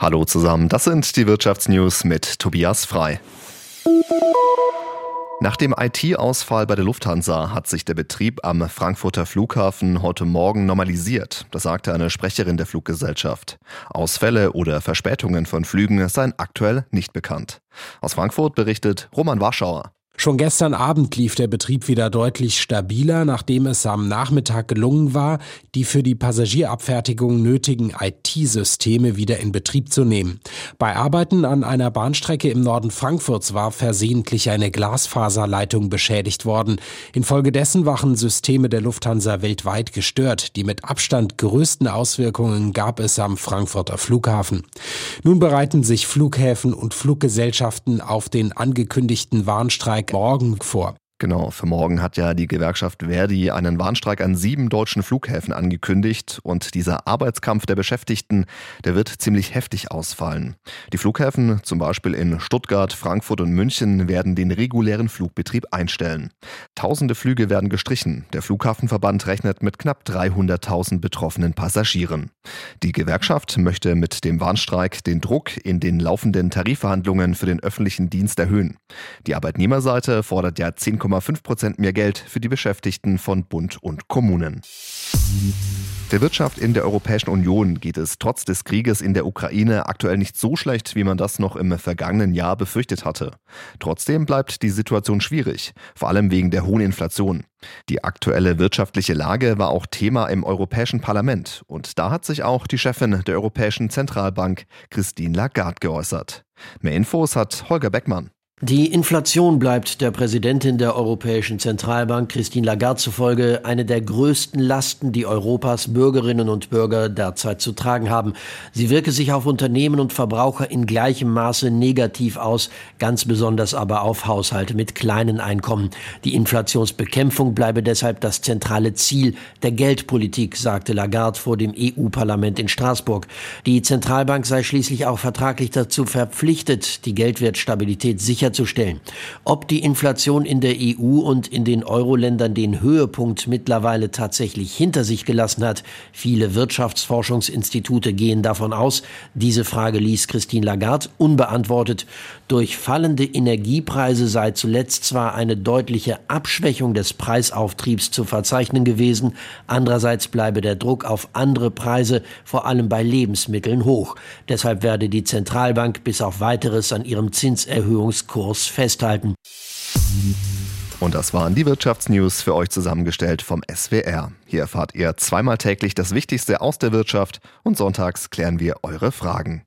Hallo zusammen, das sind die Wirtschaftsnews mit Tobias Frei. Nach dem IT-Ausfall bei der Lufthansa hat sich der Betrieb am Frankfurter Flughafen heute Morgen normalisiert. Das sagte eine Sprecherin der Fluggesellschaft. Ausfälle oder Verspätungen von Flügen seien aktuell nicht bekannt. Aus Frankfurt berichtet Roman Warschauer. Schon gestern Abend lief der Betrieb wieder deutlich stabiler, nachdem es am Nachmittag gelungen war, die für die Passagierabfertigung nötigen IT-Systeme wieder in Betrieb zu nehmen. Bei Arbeiten an einer Bahnstrecke im Norden Frankfurts war versehentlich eine Glasfaserleitung beschädigt worden. Infolgedessen waren Systeme der Lufthansa weltweit gestört. Die mit Abstand größten Auswirkungen gab es am Frankfurter Flughafen. Nun bereiten sich Flughäfen und Fluggesellschaften auf den angekündigten Warnstreik morgen vor. Genau, für morgen hat ja die Gewerkschaft Verdi einen Warnstreik an sieben deutschen Flughäfen angekündigt und dieser Arbeitskampf der Beschäftigten, der wird ziemlich heftig ausfallen. Die Flughäfen, zum Beispiel in Stuttgart, Frankfurt und München, werden den regulären Flugbetrieb einstellen. Tausende Flüge werden gestrichen. Der Flughafenverband rechnet mit knapp 300.000 betroffenen Passagieren. Die Gewerkschaft möchte mit dem Warnstreik den Druck in den laufenden Tarifverhandlungen für den öffentlichen Dienst erhöhen. Die Arbeitnehmerseite fordert ja 10, 2,5 Prozent mehr Geld für die Beschäftigten von Bund und Kommunen. Der Wirtschaft in der Europäischen Union geht es trotz des Krieges in der Ukraine aktuell nicht so schlecht, wie man das noch im vergangenen Jahr befürchtet hatte. Trotzdem bleibt die Situation schwierig, vor allem wegen der hohen Inflation. Die aktuelle wirtschaftliche Lage war auch Thema im Europäischen Parlament und da hat sich auch die Chefin der Europäischen Zentralbank, Christine Lagarde, geäußert. Mehr Infos hat Holger Beckmann. Die Inflation bleibt der Präsidentin der Europäischen Zentralbank Christine Lagarde zufolge eine der größten Lasten, die Europas Bürgerinnen und Bürger derzeit zu tragen haben. Sie wirke sich auf Unternehmen und Verbraucher in gleichem Maße negativ aus, ganz besonders aber auf Haushalte mit kleinen Einkommen. Die Inflationsbekämpfung bleibe deshalb das zentrale Ziel der Geldpolitik, sagte Lagarde vor dem EU-Parlament in Straßburg. Die Zentralbank sei schließlich auch vertraglich dazu verpflichtet, die Geldwertstabilität sicher sicherzustellen. Ob die Inflation in der EU und in den Euro-Ländern den Höhepunkt mittlerweile tatsächlich hinter sich gelassen hat, viele Wirtschaftsforschungsinstitute gehen davon aus. Diese Frage ließ Christine Lagarde unbeantwortet. Durch fallende Energiepreise sei zuletzt zwar eine deutliche Abschwächung des Preisauftriebs zu verzeichnen gewesen, andererseits bleibe der Druck auf andere Preise, vor allem bei Lebensmitteln, hoch. Deshalb werde die Zentralbank bis auf weiteres an ihrem Zinserhöhungskurs Kurs festhalten. Und das waren die Wirtschaftsnews für euch zusammengestellt vom SWR. Hier erfahrt ihr zweimal täglich das Wichtigste aus der Wirtschaft und sonntags klären wir eure Fragen.